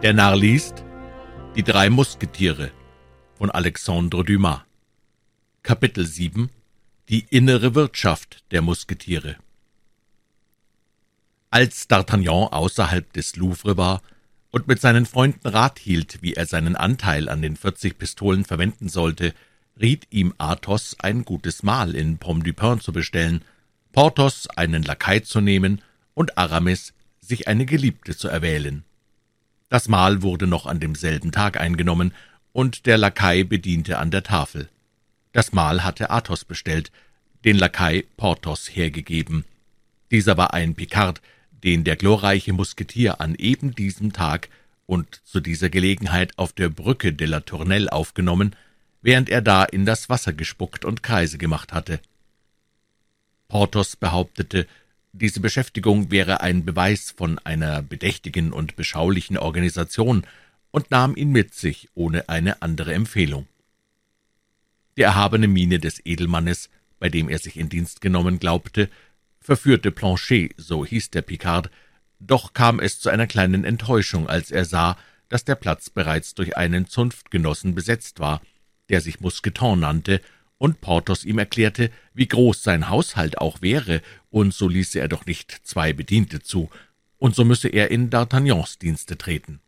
Der Narr liest Die drei Musketiere von Alexandre Dumas. Kapitel 7 Die innere Wirtschaft der Musketiere. Als D'Artagnan außerhalb des Louvre war und mit seinen Freunden Rat hielt, wie er seinen Anteil an den vierzig Pistolen verwenden sollte, riet ihm Athos, ein gutes Mahl in Pomme du Pin zu bestellen, Porthos einen Lakai zu nehmen und Aramis sich eine Geliebte zu erwählen. Das Mahl wurde noch an demselben Tag eingenommen, und der Lakai bediente an der Tafel. Das Mahl hatte Athos bestellt, den Lakai Porthos hergegeben. Dieser war ein Picard, den der glorreiche Musketier an eben diesem Tag und zu dieser Gelegenheit auf der Brücke de la Tournelle aufgenommen, während er da in das Wasser gespuckt und Kreise gemacht hatte. Porthos behauptete, diese Beschäftigung wäre ein Beweis von einer bedächtigen und beschaulichen Organisation und nahm ihn mit sich ohne eine andere Empfehlung. Die erhabene Miene des Edelmannes, bei dem er sich in Dienst genommen glaubte, verführte Planchet, so hieß der Picard, doch kam es zu einer kleinen Enttäuschung, als er sah, dass der Platz bereits durch einen Zunftgenossen besetzt war, der sich Mousqueton nannte und Porthos ihm erklärte, wie groß sein Haushalt auch wäre, und so ließe er doch nicht zwei Bediente zu, und so müsse er in D'Artagnans Dienste treten.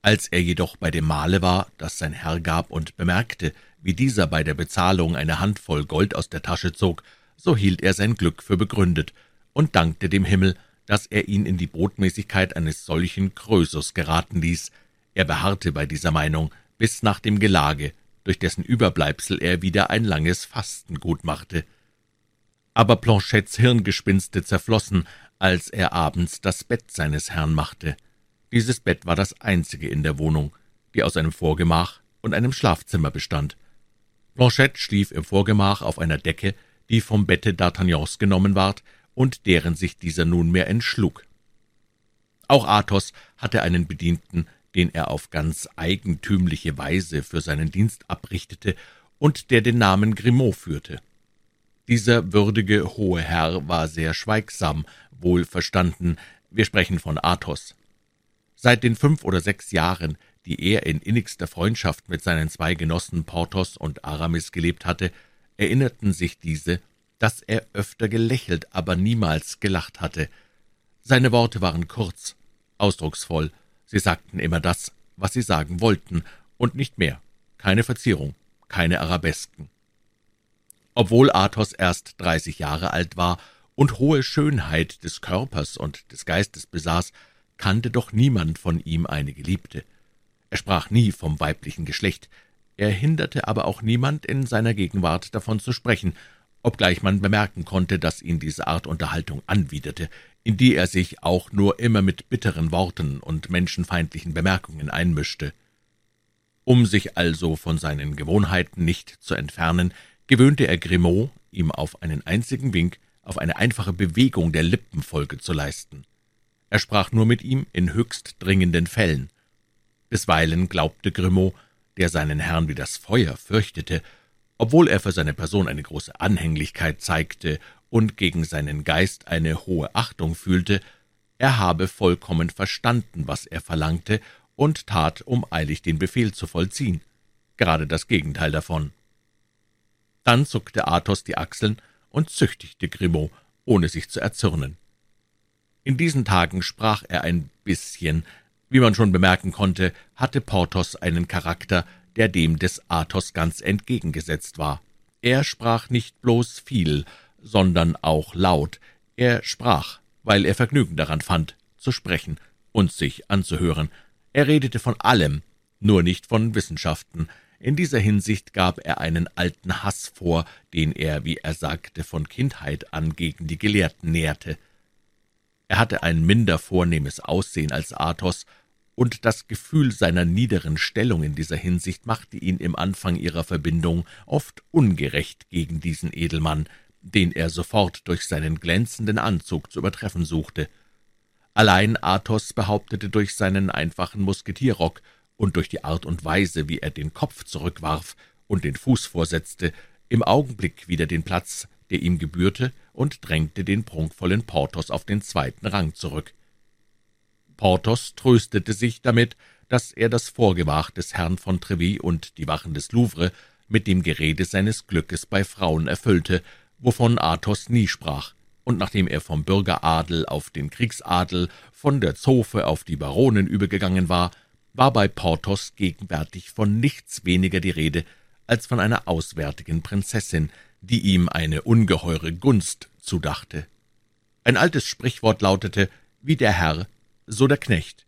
Als er jedoch bei dem Mahle war, das sein Herr gab, und bemerkte, wie dieser bei der Bezahlung eine Handvoll Gold aus der Tasche zog, so hielt er sein Glück für begründet und dankte dem Himmel, dass er ihn in die Botmäßigkeit eines solchen Krösus geraten ließ. Er beharrte bei dieser Meinung bis nach dem Gelage, durch dessen Überbleibsel er wieder ein langes Fasten gut machte. Aber Planchettes Hirngespinste zerflossen, als er abends das Bett seines Herrn machte. Dieses Bett war das einzige in der Wohnung, die aus einem Vorgemach und einem Schlafzimmer bestand. Blanchette schlief im Vorgemach auf einer Decke, die vom Bette D'Artagnans genommen ward und deren sich dieser nunmehr entschlug. Auch Athos hatte einen Bedienten, den er auf ganz eigentümliche Weise für seinen Dienst abrichtete und der den Namen Grimaud führte. Dieser würdige hohe Herr war sehr schweigsam, wohlverstanden, wir sprechen von Athos. Seit den fünf oder sechs Jahren, die er in innigster Freundschaft mit seinen zwei Genossen Porthos und Aramis gelebt hatte, erinnerten sich diese, dass er öfter gelächelt, aber niemals gelacht hatte. Seine Worte waren kurz, ausdrucksvoll, Sie sagten immer das, was sie sagen wollten, und nicht mehr. Keine Verzierung, keine Arabesken. Obwohl Athos erst dreißig Jahre alt war und hohe Schönheit des Körpers und des Geistes besaß, kannte doch niemand von ihm eine Geliebte. Er sprach nie vom weiblichen Geschlecht, er hinderte aber auch niemand in seiner Gegenwart davon zu sprechen, obgleich man bemerken konnte, dass ihn diese Art Unterhaltung anwiderte, in die er sich auch nur immer mit bitteren Worten und menschenfeindlichen Bemerkungen einmischte. Um sich also von seinen Gewohnheiten nicht zu entfernen, gewöhnte er Grimaud, ihm auf einen einzigen Wink, auf eine einfache Bewegung der Lippen Folge zu leisten. Er sprach nur mit ihm in höchst dringenden Fällen. Bisweilen glaubte Grimaud, der seinen Herrn wie das Feuer fürchtete, obwohl er für seine Person eine große Anhänglichkeit zeigte und gegen seinen Geist eine hohe Achtung fühlte, er habe vollkommen verstanden, was er verlangte, und tat, um eilig den Befehl zu vollziehen. Gerade das Gegenteil davon. Dann zuckte Athos die Achseln und züchtigte Grimaud, ohne sich zu erzürnen. In diesen Tagen sprach er ein bisschen. Wie man schon bemerken konnte, hatte Porthos einen Charakter, der dem des Athos ganz entgegengesetzt war. Er sprach nicht bloß viel, sondern auch laut. Er sprach, weil er Vergnügen daran fand, zu sprechen und sich anzuhören. Er redete von allem, nur nicht von Wissenschaften. In dieser Hinsicht gab er einen alten Hass vor, den er, wie er sagte, von Kindheit an gegen die Gelehrten nährte. Er hatte ein minder vornehmes Aussehen als Athos und das Gefühl seiner niederen Stellung in dieser Hinsicht machte ihn im Anfang ihrer Verbindung oft ungerecht gegen diesen Edelmann, den er sofort durch seinen glänzenden Anzug zu übertreffen suchte. Allein Athos behauptete durch seinen einfachen Musketierrock und durch die Art und Weise, wie er den Kopf zurückwarf und den Fuß vorsetzte, im Augenblick wieder den Platz, der ihm gebührte, und drängte den prunkvollen Porthos auf den zweiten Rang zurück. Porthos tröstete sich damit, dass er das Vorgemach des Herrn von Treville und die Wachen des Louvre mit dem Gerede seines Glückes bei Frauen erfüllte, wovon Athos nie sprach, und nachdem er vom Bürgeradel auf den Kriegsadel, von der Zofe auf die Baronen übergegangen war, war bei Porthos gegenwärtig von nichts weniger die Rede als von einer auswärtigen Prinzessin, die ihm eine ungeheure Gunst zudachte. Ein altes Sprichwort lautete, wie der Herr, so der Knecht.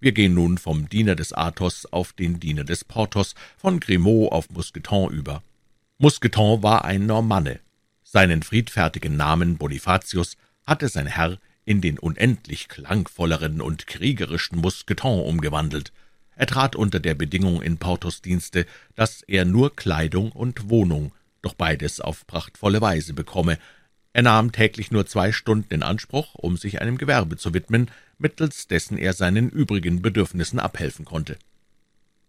Wir gehen nun vom Diener des Athos auf den Diener des Porthos, von Grimaud auf Mousqueton über. Mousqueton war ein Normanne. Seinen friedfertigen Namen Bonifatius hatte sein Herr in den unendlich klangvolleren und kriegerischen Mousqueton umgewandelt. Er trat unter der Bedingung in Porthos Dienste, dass er nur Kleidung und Wohnung, doch beides auf prachtvolle Weise bekomme, er nahm täglich nur zwei Stunden in Anspruch, um sich einem Gewerbe zu widmen, mittels dessen er seinen übrigen Bedürfnissen abhelfen konnte.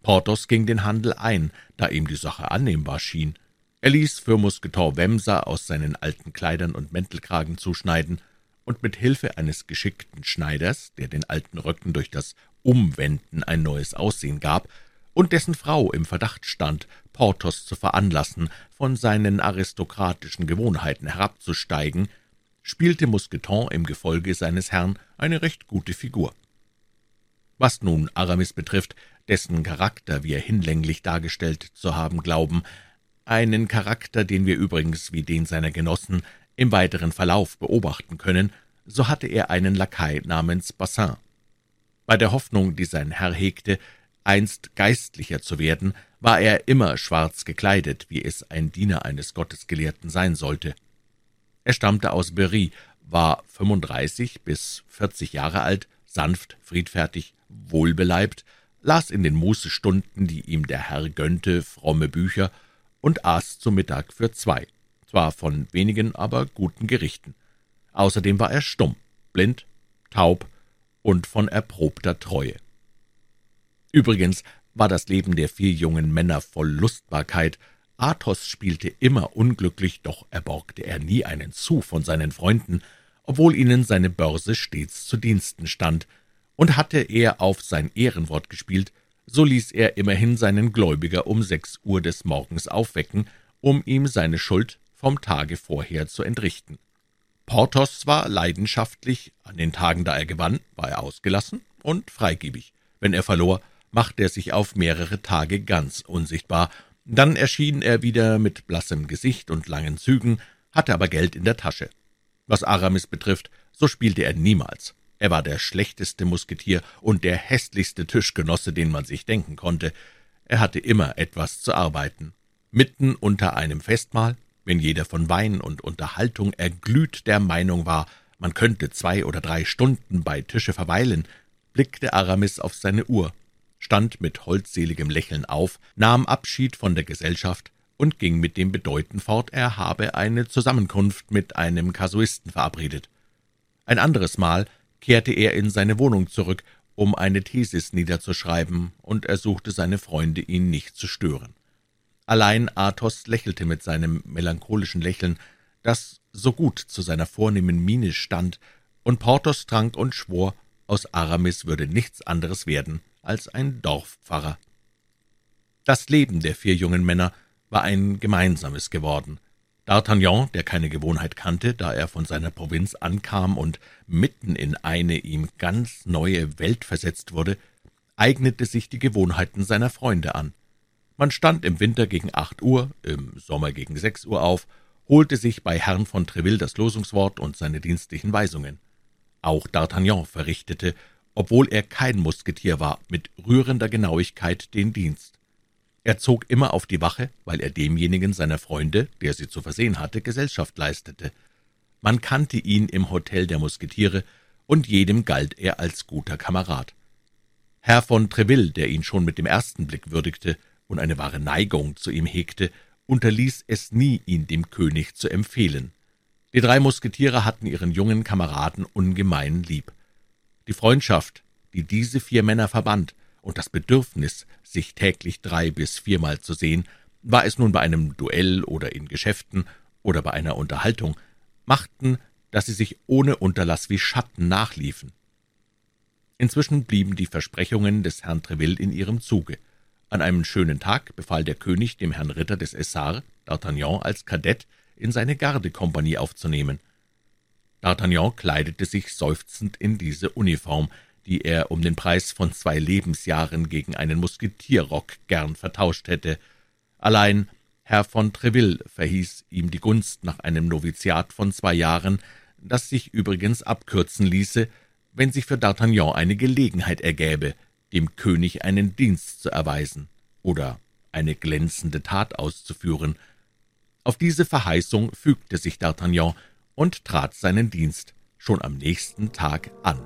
Porthos ging den Handel ein, da ihm die Sache annehmbar schien. Er ließ für Mousqueton Wemser aus seinen alten Kleidern und Mäntelkragen zuschneiden, und mit Hilfe eines geschickten Schneiders, der den alten Röcken durch das Umwenden ein neues Aussehen gab, und dessen Frau im Verdacht stand, Porthos zu veranlassen, von seinen aristokratischen Gewohnheiten herabzusteigen, spielte Mousqueton im Gefolge seines Herrn eine recht gute Figur. Was nun Aramis betrifft, dessen Charakter wir hinlänglich dargestellt zu haben glauben, einen Charakter, den wir übrigens wie den seiner Genossen im weiteren Verlauf beobachten können, so hatte er einen Lakai namens Bassin. Bei der Hoffnung, die sein Herr hegte, einst Geistlicher zu werden, war er immer schwarz gekleidet, wie es ein Diener eines Gottesgelehrten sein sollte. Er stammte aus Berry, war 35 bis 40 Jahre alt, sanft, friedfertig, wohlbeleibt, las in den Mußestunden, die ihm der Herr gönnte, fromme Bücher und aß zu Mittag für zwei, zwar von wenigen, aber guten Gerichten. Außerdem war er stumm, blind, taub und von erprobter Treue. Übrigens war das Leben der vier jungen Männer voll Lustbarkeit. Athos spielte immer unglücklich, doch erborgte er nie einen Zu von seinen Freunden, obwohl ihnen seine Börse stets zu Diensten stand, und hatte er auf sein Ehrenwort gespielt, so ließ er immerhin seinen Gläubiger um sechs Uhr des Morgens aufwecken, um ihm seine Schuld vom Tage vorher zu entrichten. Porthos war leidenschaftlich, an den Tagen, da er gewann, war er ausgelassen und freigebig. Wenn er verlor, machte er sich auf mehrere Tage ganz unsichtbar, dann erschien er wieder mit blassem Gesicht und langen Zügen, hatte aber Geld in der Tasche. Was Aramis betrifft, so spielte er niemals. Er war der schlechteste Musketier und der hässlichste Tischgenosse, den man sich denken konnte. Er hatte immer etwas zu arbeiten. Mitten unter einem Festmahl, wenn jeder von Wein und Unterhaltung erglüht der Meinung war, man könnte zwei oder drei Stunden bei Tische verweilen, blickte Aramis auf seine Uhr stand mit holdseligem Lächeln auf, nahm Abschied von der Gesellschaft und ging mit dem Bedeuten fort, er habe eine Zusammenkunft mit einem Kasuisten verabredet. Ein anderes Mal kehrte er in seine Wohnung zurück, um eine Thesis niederzuschreiben, und ersuchte seine Freunde, ihn nicht zu stören. Allein Athos lächelte mit seinem melancholischen Lächeln, das so gut zu seiner vornehmen Miene stand, und Porthos trank und schwor, aus Aramis würde nichts anderes werden als ein Dorfpfarrer. Das Leben der vier jungen Männer war ein gemeinsames geworden. D'Artagnan, der keine Gewohnheit kannte, da er von seiner Provinz ankam und mitten in eine ihm ganz neue Welt versetzt wurde, eignete sich die Gewohnheiten seiner Freunde an. Man stand im Winter gegen acht Uhr, im Sommer gegen sechs Uhr auf, holte sich bei Herrn von Treville das Losungswort und seine dienstlichen Weisungen. Auch D'Artagnan verrichtete obwohl er kein Musketier war, mit rührender Genauigkeit den Dienst. Er zog immer auf die Wache, weil er demjenigen seiner Freunde, der sie zu versehen hatte, Gesellschaft leistete. Man kannte ihn im Hotel der Musketiere, und jedem galt er als guter Kamerad. Herr von Treville, der ihn schon mit dem ersten Blick würdigte und eine wahre Neigung zu ihm hegte, unterließ es nie, ihn dem König zu empfehlen. Die drei Musketiere hatten ihren jungen Kameraden ungemein lieb. Die Freundschaft, die diese vier Männer verband, und das Bedürfnis, sich täglich drei bis viermal zu sehen, war es nun bei einem Duell oder in Geschäften oder bei einer Unterhaltung, machten, dass sie sich ohne Unterlass wie Schatten nachliefen. Inzwischen blieben die Versprechungen des Herrn Treville in ihrem Zuge. An einem schönen Tag befahl der König dem Herrn Ritter des Essarts, D'Artagnan als Kadett in seine Gardekompanie aufzunehmen. D'Artagnan kleidete sich seufzend in diese Uniform, die er um den Preis von zwei Lebensjahren gegen einen Musketierrock gern vertauscht hätte. Allein Herr von Treville verhieß ihm die Gunst nach einem Noviziat von zwei Jahren, das sich übrigens abkürzen ließe, wenn sich für D'Artagnan eine Gelegenheit ergäbe, dem König einen Dienst zu erweisen oder eine glänzende Tat auszuführen. Auf diese Verheißung fügte sich D'Artagnan und trat seinen Dienst schon am nächsten Tag an.